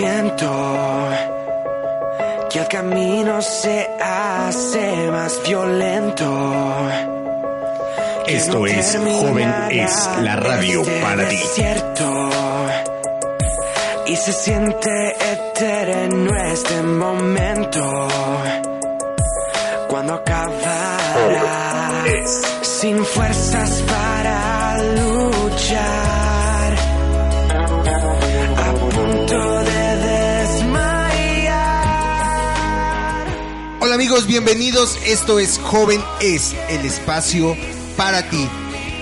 siento que el camino se hace más violento. Esto es Joven es la radio este para ti. Y se siente eterno este momento. Cuando acabará. Sin fuerzas para luchar. Amigos, bienvenidos. Esto es Joven es el espacio para ti.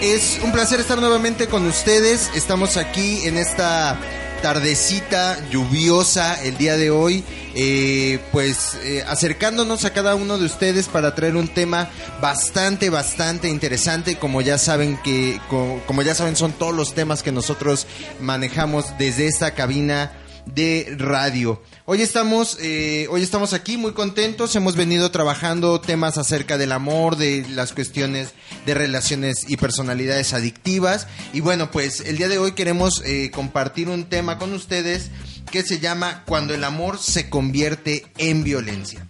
Es un placer estar nuevamente con ustedes. Estamos aquí en esta tardecita lluviosa el día de hoy. eh, pues eh, acercándonos a cada uno de ustedes para traer un tema bastante, bastante interesante. Como ya saben que, co- como ya saben, son todos los temas que nosotros manejamos desde esta cabina de radio. Hoy estamos, eh, hoy estamos aquí muy contentos. Hemos venido trabajando temas acerca del amor, de las cuestiones de relaciones y personalidades adictivas. Y bueno, pues el día de hoy queremos eh, compartir un tema con ustedes que se llama Cuando el amor se convierte en violencia.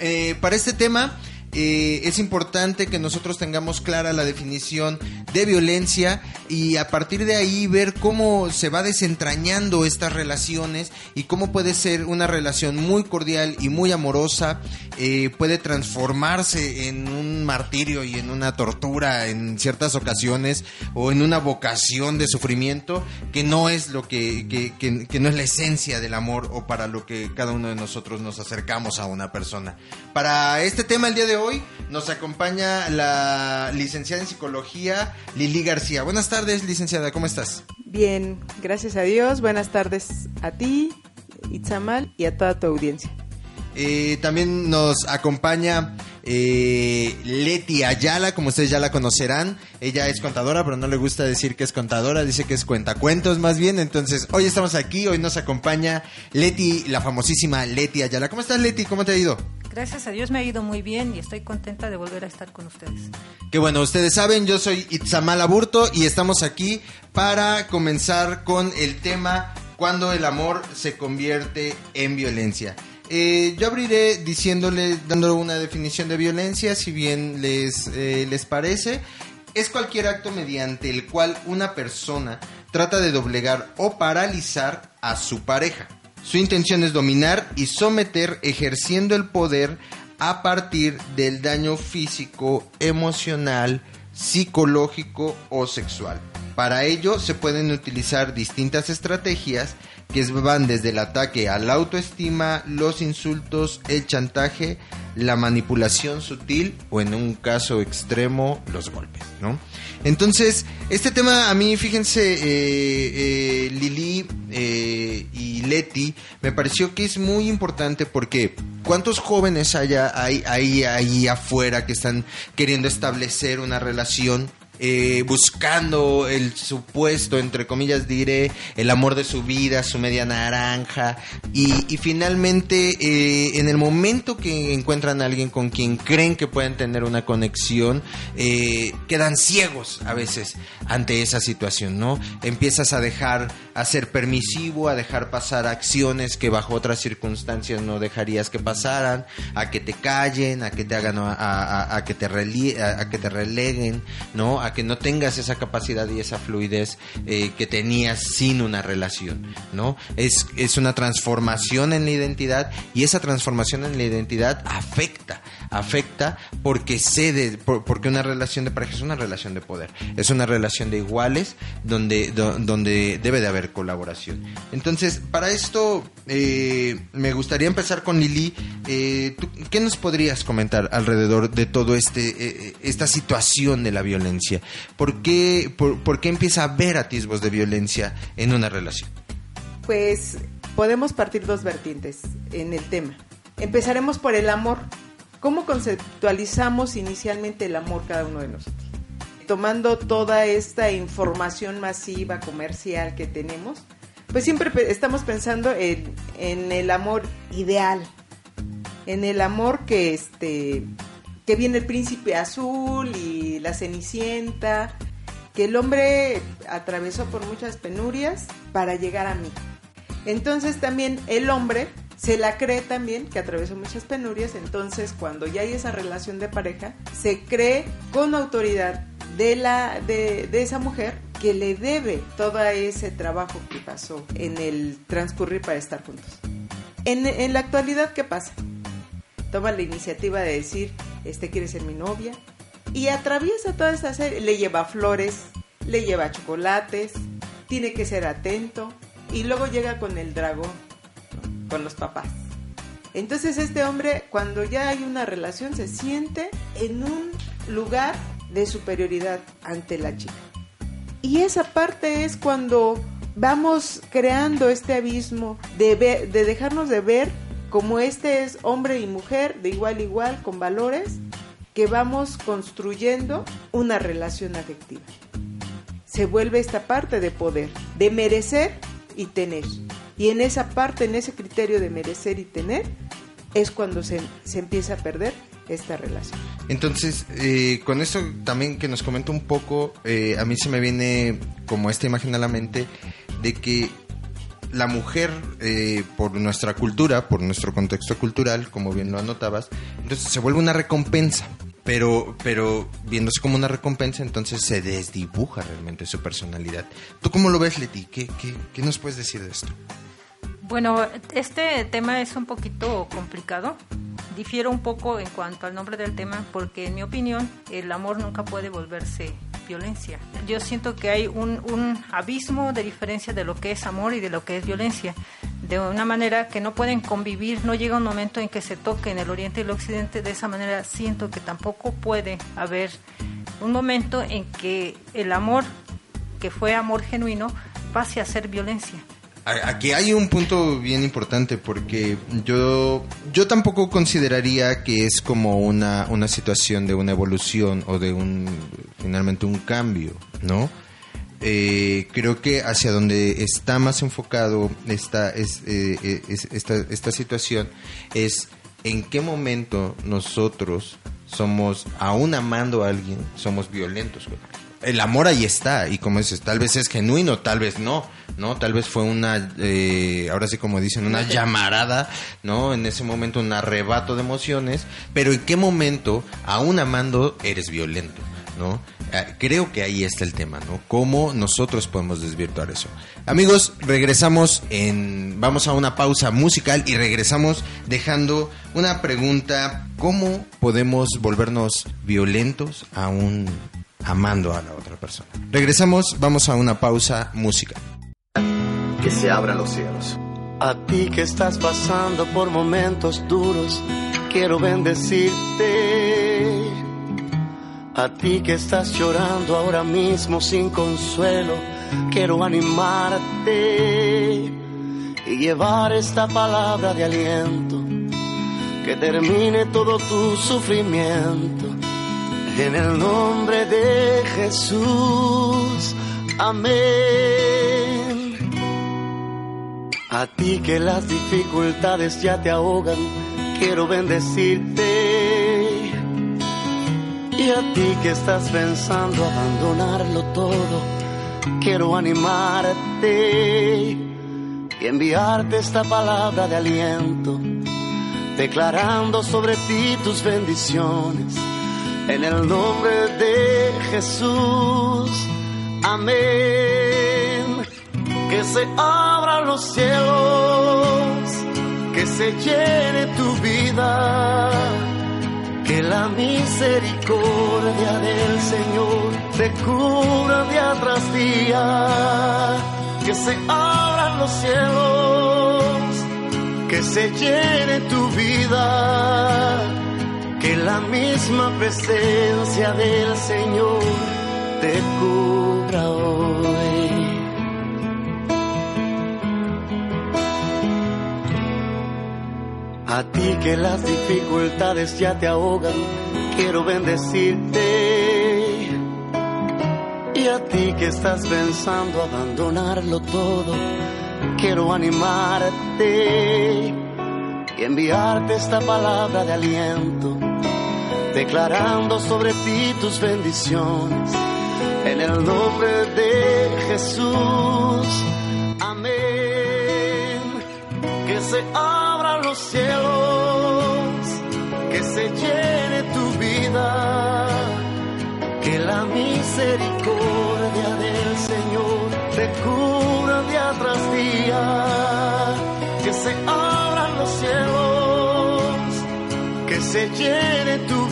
Eh, para este tema eh, es importante que nosotros tengamos clara la definición de violencia y a partir de ahí ver cómo se va desentrañando estas relaciones y cómo puede ser una relación muy cordial y muy amorosa, eh, puede transformarse en un martirio y en una tortura en ciertas ocasiones o en una vocación de sufrimiento que no es lo que, que- que- que no es la esencia del amor o para lo que cada uno de nosotros nos acercamos a una persona. Para este tema el día de hoy nos acompaña la licenciada en psicología Lili García. Buenas tardes, licenciada, ¿cómo estás? Bien, gracias a Dios. Buenas tardes a ti, Itzamal, y a toda tu audiencia. Eh, también nos acompaña eh, Leti Ayala, como ustedes ya la conocerán. Ella es contadora, pero no le gusta decir que es contadora, dice que es cuentacuentos más bien. Entonces, hoy estamos aquí, hoy nos acompaña Leti, la famosísima Leti Ayala. ¿Cómo estás, Leti? ¿Cómo te ha ido? Gracias a Dios me ha ido muy bien y estoy contenta de volver a estar con ustedes. Que bueno, ustedes saben, yo soy Itzamal Aburto y estamos aquí para comenzar con el tema cuando el amor se convierte en violencia. Eh, yo abriré diciéndole, dándole una definición de violencia, si bien les, eh, les parece. Es cualquier acto mediante el cual una persona trata de doblegar o paralizar a su pareja. Su intención es dominar y someter ejerciendo el poder a partir del daño físico, emocional, psicológico o sexual. Para ello se pueden utilizar distintas estrategias que van desde el ataque a la autoestima, los insultos, el chantaje, la manipulación sutil o en un caso extremo los golpes, ¿no? Entonces, este tema a mí, fíjense, eh, eh, Lili eh, y Leti, me pareció que es muy importante porque ¿cuántos jóvenes hay ahí, ahí afuera que están queriendo establecer una relación? Eh, buscando el supuesto, entre comillas diré, el amor de su vida, su media naranja, y, finalmente eh, en el momento que encuentran a alguien con quien creen que pueden tener una conexión, eh, quedan ciegos a veces ante esa situación, ¿no? Empiezas a dejar, a ser permisivo, a dejar pasar acciones que bajo otras circunstancias no dejarías que pasaran, a que te callen, a que te hagan, a, a- que te relie- a que te releguen, ¿no? A que no tengas esa capacidad y esa fluidez eh, que tenías sin una relación, ¿no? Es, es una transformación en la identidad y esa transformación en la identidad afecta, afecta porque cede, por- porque una relación de pareja es una relación de poder, es una relación de iguales donde, do- donde debe de haber colaboración. Entonces, para esto eh, me gustaría empezar con Lili. Eh, ¿tú ¿Qué nos podrías comentar alrededor de todo este eh, esta situación de la violencia? ¿Por qué, por, por qué empieza a haber atisbos de violencia en una relación? Pues podemos partir dos vertientes en el tema. Empezaremos por el amor. ¿Cómo conceptualizamos inicialmente el amor cada uno de nosotros? Tomando toda esta información masiva comercial que tenemos, pues siempre estamos pensando en, en el amor ideal, en el amor que este que viene el príncipe azul y la cenicienta, que el hombre atravesó por muchas penurias para llegar a mí. Entonces también el hombre se la cree también que atravesó muchas penurias, entonces cuando ya hay esa relación de pareja, se cree con autoridad de, la, de, esa mujer que le debe todo ese trabajo que pasó en el transcurrir para estar juntos. En, la actualidad, ¿qué pasa? Toma la iniciativa de decir, este quiere ser mi novia, y atraviesa toda serie, le lleva flores, le lleva chocolates, tiene que ser atento, y luego llega con el dragón. Con los papás. Entonces este hombre, cuando ya hay una relación, se siente en un lugar de superioridad ante la chica. Y esa parte es cuando vamos creando este abismo de, de dejarnos de ver como este es hombre y mujer de igual a igual con valores que vamos construyendo una relación afectiva. Se vuelve esta parte de poder, de merecer y tener. Y en esa parte, en ese criterio de merecer y tener, es cuando se, se empieza a perder esta relación. Entonces, eh, con esto también que nos comenta un poco, eh, a mí se me viene como esta imagen a la mente de que la mujer, eh, por nuestra cultura, por nuestro contexto cultural, como bien lo anotabas, entonces se vuelve una recompensa. Pero, pero viéndose como una recompensa, entonces se desdibuja realmente su personalidad. ¿Tú cómo lo ves, Leti? ¿Qué, qué, qué nos puedes decir de esto? Bueno, este tema es un poquito complicado. Difiero un poco en cuanto al nombre del tema porque en mi opinión el amor nunca puede volverse violencia. Yo siento que hay un, un abismo de diferencia de lo que es amor y de lo que es violencia. De una manera que no pueden convivir, no llega un momento en que se toquen el oriente y el occidente. De esa manera siento que tampoco puede haber un momento en que el amor, que fue amor genuino, pase a ser violencia. Aquí hay un punto bien importante porque yo, yo tampoco consideraría que es como una, una situación de una evolución o de un finalmente un cambio, ¿no? Eh, creo que hacia donde está más enfocado esta, es, eh, eh, es- esta, esta situación es en qué momento nosotros somos, aún amando a alguien, somos violentos con alguien el amor ahí está y como dices tal vez es genuino tal vez no no tal vez fue una eh, ahora sí como dicen una llamarada no en ese momento un arrebato de emociones pero en qué momento aún amando eres violento no Ah, creo que ahí está el tema no cómo nosotros podemos desvirtuar eso amigos regresamos en vamos a una pausa musical y regresamos dejando una pregunta cómo podemos volvernos violentos aún amando a la otra persona. Regresamos, vamos a una pausa música. Que se abran los cielos. A ti que estás pasando por momentos duros, quiero bendecirte. A ti que estás llorando ahora mismo sin consuelo, quiero animarte y llevar esta palabra de aliento que termine todo tu sufrimiento. En el nombre de Jesús, amén. A ti que las dificultades ya te ahogan, quiero bendecirte. Y a ti que estás pensando abandonarlo todo, quiero animarte y enviarte esta palabra de aliento, declarando sobre ti tus bendiciones. En el nombre de Jesús, amén. Que se abran los cielos, que se llene tu vida, que la misericordia del Señor te cubra día tras día. Que se abran los cielos, que se llene tu vida que la misma presencia del Señor te cubra hoy. A ti que las dificultades ya te ahogan, quiero bendecirte. Y a ti que estás pensando abandonarlo todo, quiero animarte y enviarte esta palabra de aliento, declarando sobre ti tus bendiciones. En el nombre de Jesús, amén. se abran los cielos, que se llene tu vida, que la misericordia del Señor te cubra día tras día, que se abran los cielos, que se llene tu vida,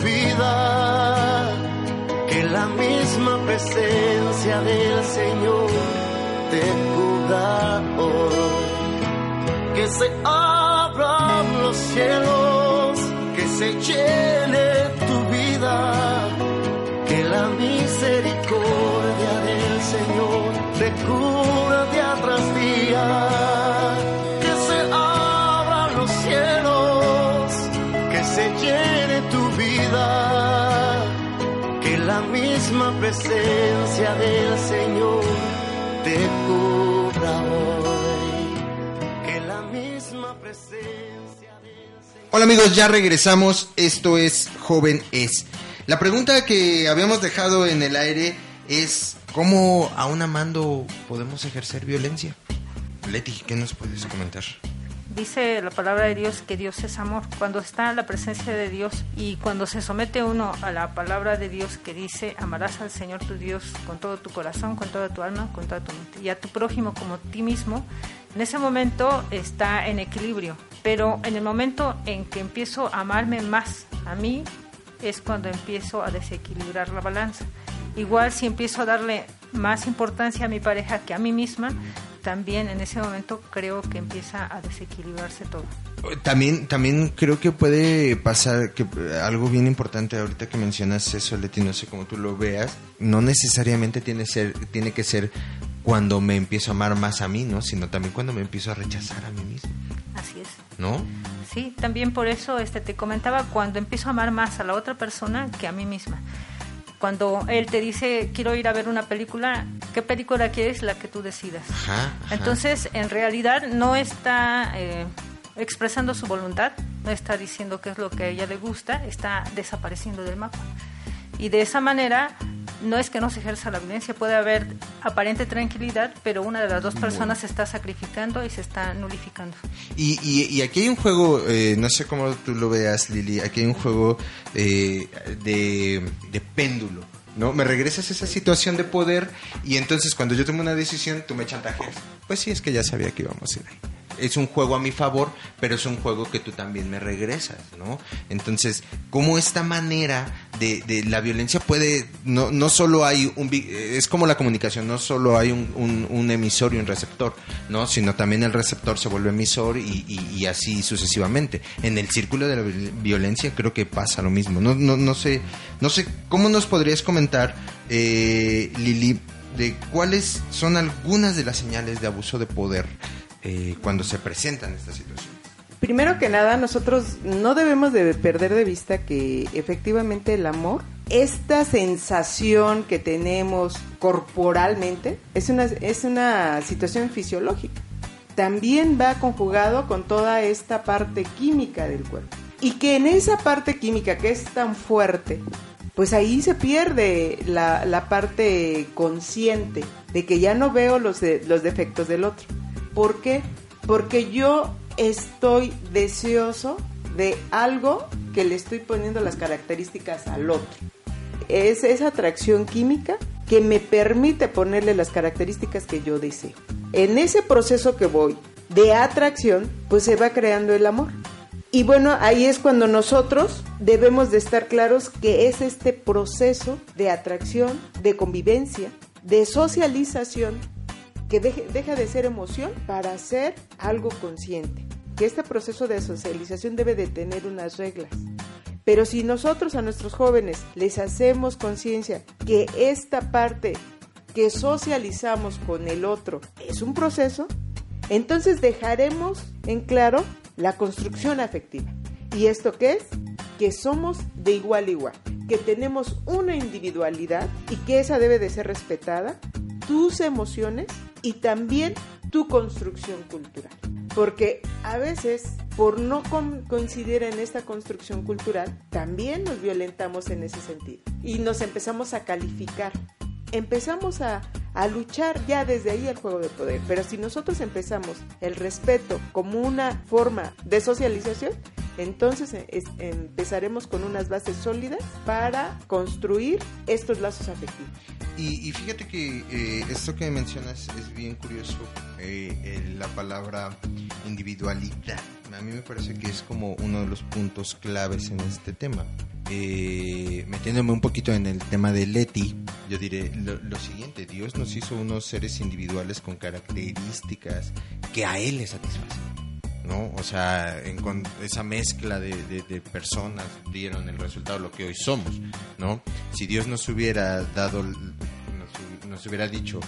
que la misma presencia del Señor te cubra hoy. Que se abran los cielos, que se llene tu vida, que la misericordia del Señor te cura día tras día, presencia del Señor te cubra hoy que la misma presencia del Señor. Hola amigos, ya regresamos. Esto es Joven Es. La pregunta que habíamos dejado en el aire es ¿cómo aún amando podemos ejercer violencia? Leti, ¿qué nos puedes comentar? Dice la palabra de Dios que Dios es amor. Cuando está en la presencia de Dios y cuando se somete uno a la palabra de Dios que dice amarás al Señor tu Dios con todo tu corazón, con toda tu alma, con toda tu mente y a tu prójimo como a ti mismo, en ese momento está en equilibrio. Pero en el momento en que empiezo a amarme más a mí es cuando empiezo a desequilibrar la balanza. Igual si empiezo a darle más importancia a mi pareja que a mí misma, también en ese momento creo que empieza a desequilibrarse todo. También, también creo que puede pasar que eh, algo bien importante ahorita que mencionas eso, Leti, no sé cómo tú lo veas, no necesariamente tiene, ser, tiene que ser cuando me empiezo a amar más a mí, ¿no? Sino también cuando me empiezo a rechazar a mí mismo, Así es. ¿no? Sí, también por eso este, te comentaba cuando empiezo a amar más a la otra persona que a mí misma. Cuando él te dice, quiero ir a ver una película, ¿qué película quieres? La que tú decidas. Ajá, ajá. Entonces, en realidad no está eh, expresando su voluntad, no está diciendo qué es lo que a ella le gusta, está desapareciendo del mapa. Y de esa manera, no es que no se ejerza la violencia, puede haber aparente tranquilidad, pero una de las dos personas se está sacrificando y se está nulificando. Y, y, y aquí hay un juego, eh, no sé cómo tú lo veas, Lili, aquí hay un juego eh, de, de péndulo. ¿No? Me regresas a esa situación de poder y entonces cuando yo tomo una decisión tú me chantajeas. Pues sí, es que ya sabía que íbamos a ir ahí. Es un juego a mi favor, pero es un juego que tú también me regresas, ¿no? Entonces, ¿cómo esta manera de, la violencia puede, no, no solo hay un, es como la comunicación, no solo hay un, un- emisor y un receptor, ¿no? Sino también el receptor se vuelve emisor y, y- así sucesivamente. En el círculo de la viol- violencia creo que pasa lo mismo. No, no, no sé, no sé, ¿cómo nos podrías comentar, eh, Lili, de cuáles son algunas de las señales de abuso de poder eh, cuando se presentan estas situaciones? Primero que nada, nosotros no debemos de perder de vista que efectivamente el amor, esta sensación que tenemos corporalmente, es una, es una situación fisiológica. También va conjugado con toda esta parte química del cuerpo. Y que en esa parte química que es tan fuerte, pues ahí se pierde la, la parte consciente de que ya no veo los, los defectos del otro. ¿Por qué? Porque yo estoy deseoso de algo que le estoy poniendo las características al otro. Es esa atracción química que me permite ponerle las características que yo deseo. En ese proceso que voy de atracción, pues se va creando el amor. Y bueno, ahí es cuando nosotros debemos de estar claros que es este proceso de atracción, de convivencia, de socialización, que deja de ser emoción para ser algo consciente. Que este proceso de socialización debe de tener unas reglas. Pero si nosotros a nuestros jóvenes les hacemos conciencia que esta parte que socializamos con el otro es un proceso, entonces dejaremos en claro la construcción afectiva. ¿Y esto qué es? Que somos de igual a igual, que tenemos una individualidad y que esa debe de ser respetada, tus emociones y también tu construcción cultural. Porque a veces, por no coincidir en esta construcción cultural, también nos violentamos en ese sentido. Y nos empezamos a calificar. empezamos a, a luchar ya desde ahí el juego de poder. Pero si nosotros empezamos el respeto como una forma de socialización, entonces eh, es- empezaremos con unas bases sólidas para construir estos lazos afectivos. Y, y fíjate que eh, esto que mencionas es bien curioso, eh, eh, la palabra individualidad. A mí me parece que es como uno de los puntos claves en este tema. Eh, metiéndome un poquito en el tema de Leti, yo diré lo, lo siguiente, Dios nos hizo unos seres individuales con características que a Él le satisfacen. ¿No? O sea, en con esa mezcla de, de- personas dieron el resultado lo que hoy somos, ¿no? Si Dios nos hubiera dado, nos, nos hubiera dicho,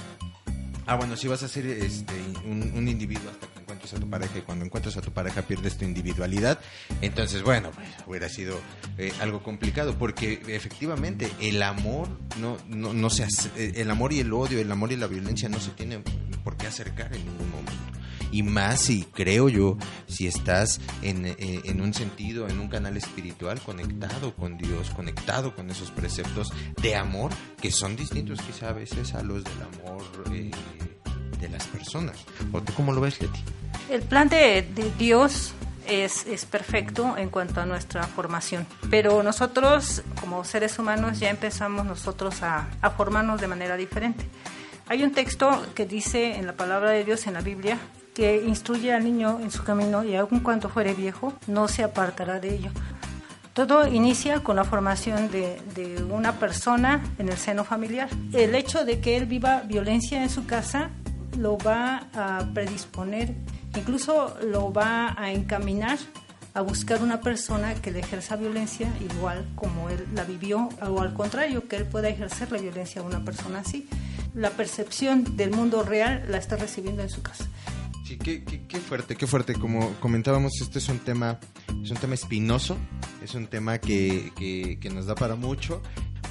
ah, bueno, si vas a ser este, un, individuo hasta que encuentres a tu pareja y cuando encuentres a tu pareja pierdes tu individualidad, entonces, bueno, pues hubiera sido eh, algo complicado porque efectivamente el amor no, no, no se hace- eh, el amor y el odio, el amor y la violencia no se tienen por qué acercar en ningún momento y más si creo yo, si estás en, eh, en un sentido, en un canal espiritual conectado con Dios, conectado con esos preceptos de amor que son distintos quizá a veces a los del amor eh, de las personas. ¿O tú cómo lo ves, Leti? El plan de, de Dios es, es perfecto en cuanto a nuestra formación, pero nosotros como seres humanos ya empezamos nosotros a, a formarnos de manera diferente. Hay un texto que dice en la palabra de Dios en la Biblia que instruye al niño en su camino y aun cuando fuere viejo no se apartará de ello. Todo inicia con la formación de, de una persona en el seno familiar. El hecho de que él viva violencia en su casa lo va a predisponer, incluso lo va a encaminar a buscar una persona que le ejerza violencia igual como él la vivió, o al contrario, que él pueda ejercer la violencia a una persona así. La percepción del mundo real la está recibiendo en su casa. Sí, qué, qué- qué fuerte, qué fuerte. Como comentábamos, este es un tema, es un tema espinoso, es un tema que, que- que nos da para mucho.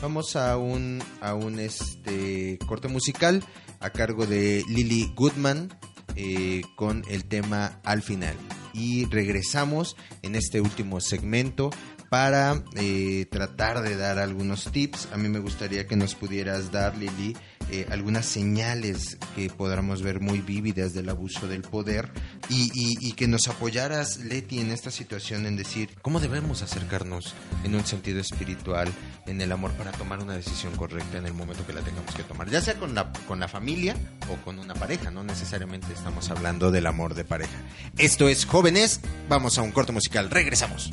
Vamos a un, a un este corte musical a cargo de Lily Goodman eh, con el tema al final. Y regresamos en este último segmento para eh, tratar de dar algunos tips. A mí me gustaría que nos pudieras dar, Lili, eh, algunas señales que podamos ver muy vívidas del abuso del poder y, que nos apoyaras, Leti, en esta situación en decir cómo debemos acercarnos en un sentido espiritual, en el amor para tomar una decisión correcta en el momento que la tengamos que tomar, ya sea con la, con la familia o con una pareja, no necesariamente estamos hablando del amor de pareja. Esto es Jóvenes, vamos a un corto musical, regresamos.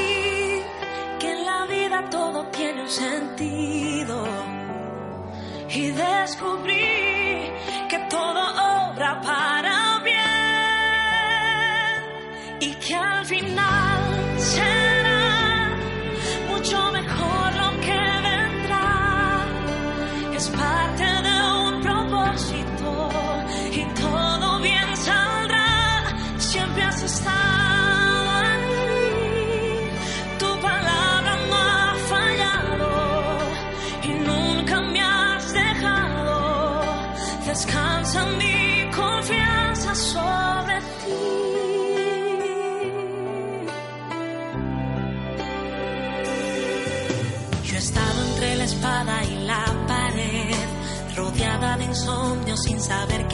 sentido. Y descubrí que todo obra para bien. Y que al final será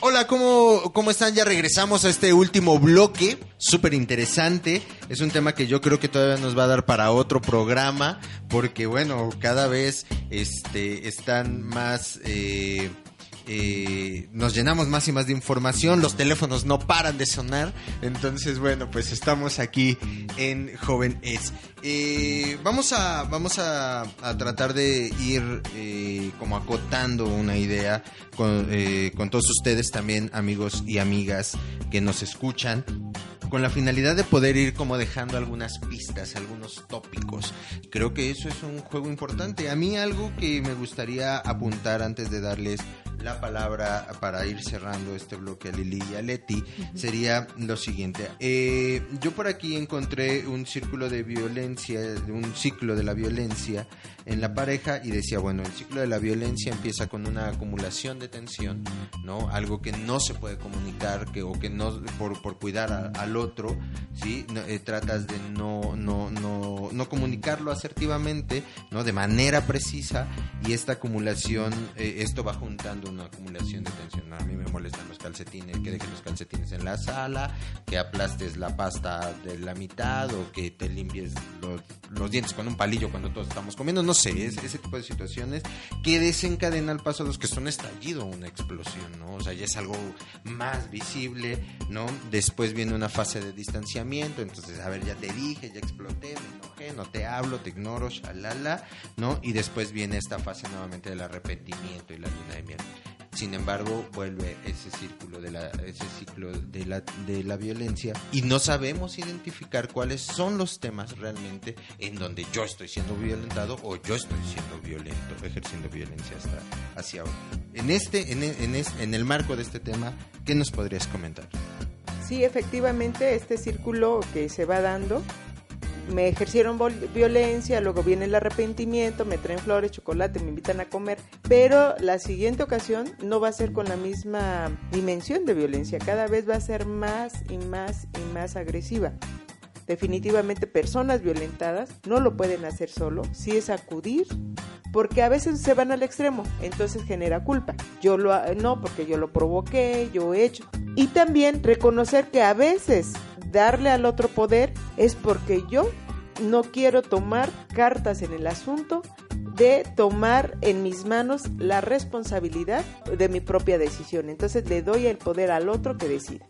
Hola, ¿cómo, ¿cómo están? Ya regresamos a este último bloque súper interesante. Es un tema que yo creo que todavía nos va a dar para otro programa, porque bueno, cada vez este, están más eh, eh, nos llenamos más y más de información, los teléfonos no paran de sonar, entonces bueno, pues estamos aquí en Joven Es. Eh, vamos a, vamos a, tratar de ir eh, como acotando una idea con, con todos ustedes también, amigos y amigas que nos escuchan con la finalidad de poder ir como dejando algunas pistas, algunos tópicos. Creo que eso es un juego importante. A mí algo que me gustaría apuntar antes de darles la palabra para ir cerrando este bloque a Lili y a Leti sería lo siguiente. Eh, yo por aquí encontré un círculo de violencia, un ciclo de la violencia en la pareja y decía, bueno, el ciclo de la violencia empieza con una acumulación de tensión, ¿no? Algo que no se puede comunicar que, o que no, por, por cuidar a- al otro, ¿sí? No, eh, tratas de no, no, no, no comunicarlo asertivamente, ¿no? De manera precisa y esta acumulación, eh, esto va juntando una acumulación de tensión. A mí me molestan los calcetines, que dejes los calcetines en la sala, que aplastes la pasta de la mitad o que te limpies los, los dientes con un palillo cuando todos estamos comiendo, no sé, es, ese tipo de situaciones que desencadena al paso los que son estallido, una explosión, ¿no? O sea, ya es algo más visible, ¿no? Después viene una fase de distanciamiento, entonces, a ver, ya te dije, ya exploté, me enojé, no te hablo, te ignoro, shalala, ¿no? Y después viene esta fase nuevamente del arrepentimiento y la luna de miel. Sin embargo, vuelve ese círculo de la, ese ciclo de la, de la violencia y no sabemos identificar cuáles son los temas realmente en donde yo estoy siendo violentado o yo estoy siendo violento, ejerciendo violencia hasta hacia otro. En este, en, en, es- en el marco de este tema, ¿qué nos podrías comentar? Sí, efectivamente, este círculo que se va dando, me ejercieron violencia, luego viene el arrepentimiento, me traen flores, chocolate, me invitan a comer, pero la siguiente ocasión no va a ser con la misma dimensión de violencia, cada vez va a ser más y más y más agresiva. Definitivamente personas violentadas no lo pueden hacer solo, si es acudir, porque a veces se van al extremo, entonces genera culpa. Yo lo no porque yo lo provoqué, yo he hecho. Y también reconocer que a veces darle al otro poder es porque yo no quiero tomar cartas en el asunto de tomar en mis manos la responsabilidad de mi propia decisión. Entonces le doy el poder al otro que decida.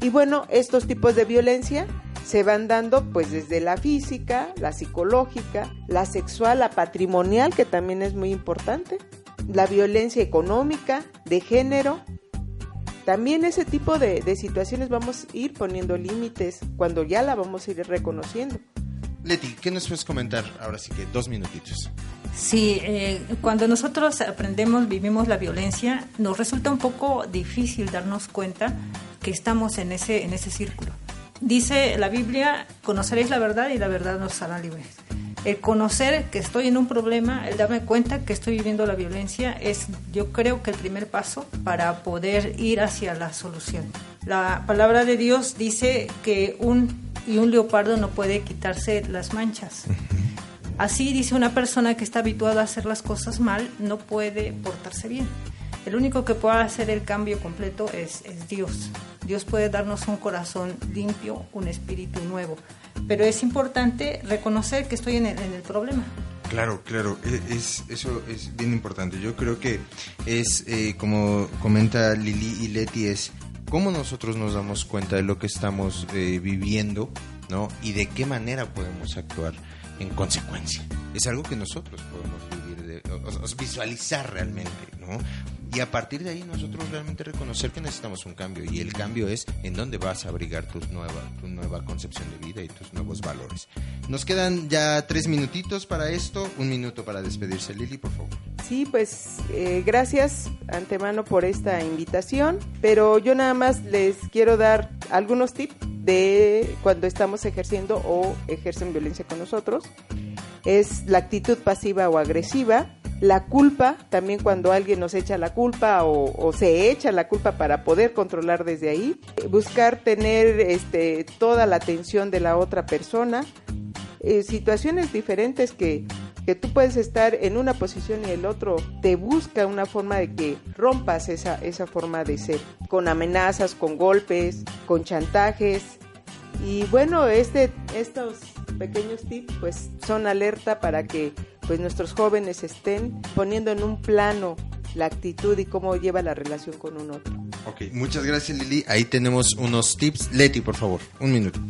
Y bueno, estos tipos de violencia se van dando pues desde la física, la psicológica, la sexual, la patrimonial, que también es muy importante, la violencia económica, de género. También ese tipo de, de situaciones vamos a ir poniendo límites cuando ya la vamos a ir reconociendo. Leti, ¿qué nos puedes comentar? Ahora sí que dos minutitos. Sí, eh, cuando nosotros aprendemos, vivimos la violencia, nos resulta un poco difícil darnos cuenta que estamos en ese, en ese círculo. Dice la Biblia, conoceréis la verdad y la verdad nos hará libres. El conocer que estoy en un problema, el darme cuenta que estoy viviendo la violencia, es yo creo que el primer paso para poder ir hacia la solución. La palabra de Dios dice que un y un leopardo no puede quitarse las manchas. Así dice una persona que está habituada a hacer las cosas mal, no puede portarse bien. El único que puede hacer el cambio completo es, es Dios. Dios puede darnos un corazón limpio, un espíritu nuevo. Pero es importante reconocer que estoy en el, en el problema. Claro, claro, e- es, eso es bien importante. Yo creo que es, eh, como comenta Lili y Leti, es cómo nosotros nos damos cuenta de lo que estamos eh, viviendo, ¿no? Y de qué manera podemos actuar en consecuencia. Es algo que nosotros podemos vivir, de, o- o- visualizar realmente, ¿no? Y a partir de ahí nosotros realmente reconocer que necesitamos un cambio. Y el cambio es en dónde vas a abrigar tu nueva, tu nueva concepción de vida y tus nuevos valores. Nos quedan ya tres minutitos para esto. Un minuto para despedirse. Lili, por favor. Sí, pues eh, gracias antemano por esta invitación, pero yo nada más les quiero dar algunos tips de cuando estamos ejerciendo o ejercen violencia con nosotros. Es la actitud pasiva o agresiva, la culpa, también cuando alguien nos echa la culpa o, se echa la culpa para poder controlar desde ahí, buscar tener este, toda la atención de la otra persona, eh, situaciones diferentes que que tú puedes estar en una posición y el otro te busca una forma de que rompas esa, esa forma de ser, con amenazas, con golpes, con chantajes. Y bueno, este, estos pequeños tips pues son alerta para que pues nuestros jóvenes estén poniendo en un plano la actitud y cómo lleva la relación con un otro. Ok, muchas gracias Lili. Ahí tenemos unos tips. Leti, por favor, un minuto.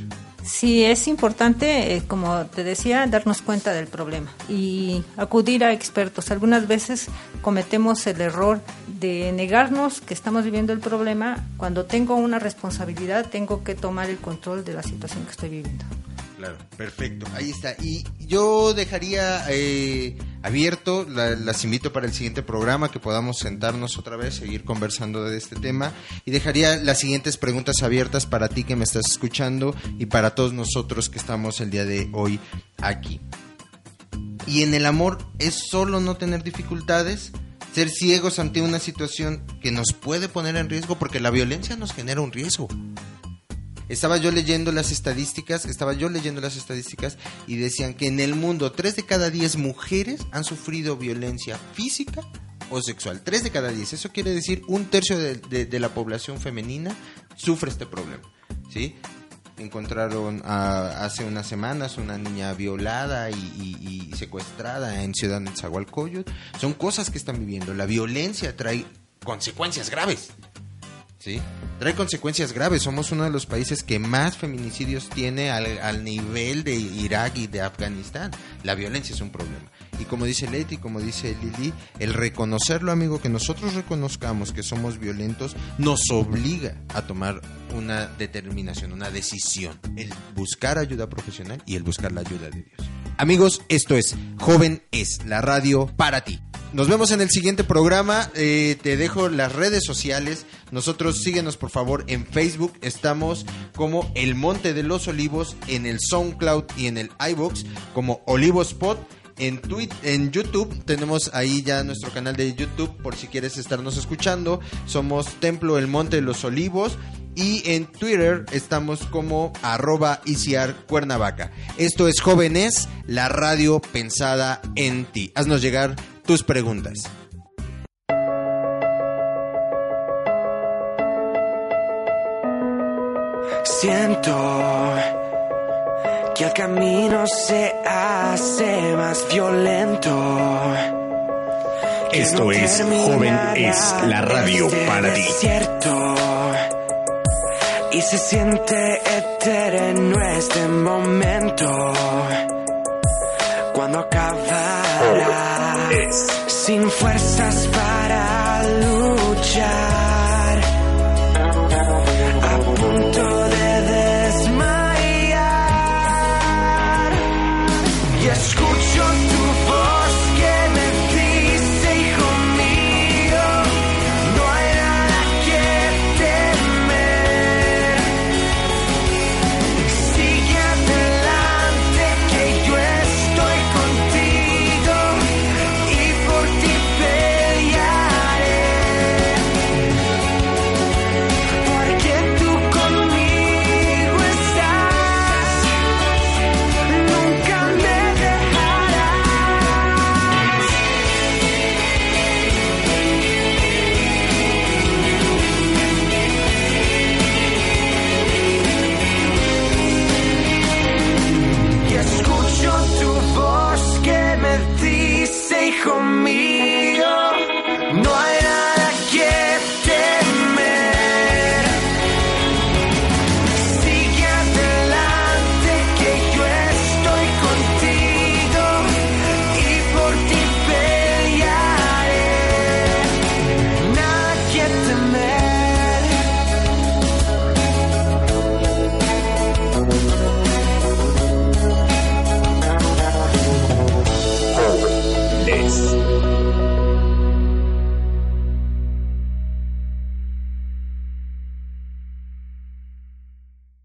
Sí, es importante, eh, como te decía, darnos cuenta del problema y acudir a expertos. Algunas veces cometemos el error de negarnos que estamos viviendo el problema. Cuando tengo una responsabilidad, tengo que tomar el control de la situación que estoy viviendo. Claro, perfecto. Ahí está. Y yo dejaría eh, abierto, la- las invito para el siguiente programa, que podamos sentarnos otra vez, seguir conversando de este tema. Y dejaría las siguientes preguntas abiertas para ti que me estás escuchando y para todos nosotros que estamos el día de hoy aquí. Y en el amor es solo no tener dificultades, ser ciegos ante una situación que nos puede poner en riesgo, porque la violencia nos genera un riesgo. Estaba yo leyendo las estadísticas, estaba yo leyendo las estadísticas y decían que en el mundo 3 de cada 10 mujeres han sufrido violencia física o sexual. 3 de cada 10. Eso quiere decir un tercio de, la población femenina sufre este problema. ¿Sí? Encontraron ah, hace unas semanas una niña violada y, y- y secuestrada en Ciudad Nezahualcóyotl. Son cosas que están viviendo. La violencia trae consecuencias graves. ¿Sí? Trae consecuencias graves. Somos uno de los países que más feminicidios tiene al, al nivel de Irak y de Afganistán. La violencia es un problema. Y como dice Leti, como dice Lili, el reconocerlo, amigo, que nosotros reconozcamos que somos violentos, nos obliga a tomar una determinación, una decisión. El buscar ayuda profesional y el buscar la ayuda de Dios. Amigos, esto es Joven es la radio para ti. Nos vemos en el siguiente programa. Eh, te dejo las redes sociales. Nosotros síguenos por favor en Facebook. Estamos como El Monte de los Olivos en el SoundCloud y en el iBox como Olivospot. En, Twitter, en YouTube tenemos ahí ya nuestro canal de YouTube por si quieres estarnos escuchando. Somos Templo El Monte de los Olivos. Y en Twitter estamos como arroba Cuernavaca. Esto es Jóvenes, la radio pensada en ti. Haznos llegar tus preguntas. Siento que el camino se hace más violento. Esto no es Joven es la radio este para ti. desierto. Y se siente eterno este momento. Cuando acabará sin fuerzas para luchar.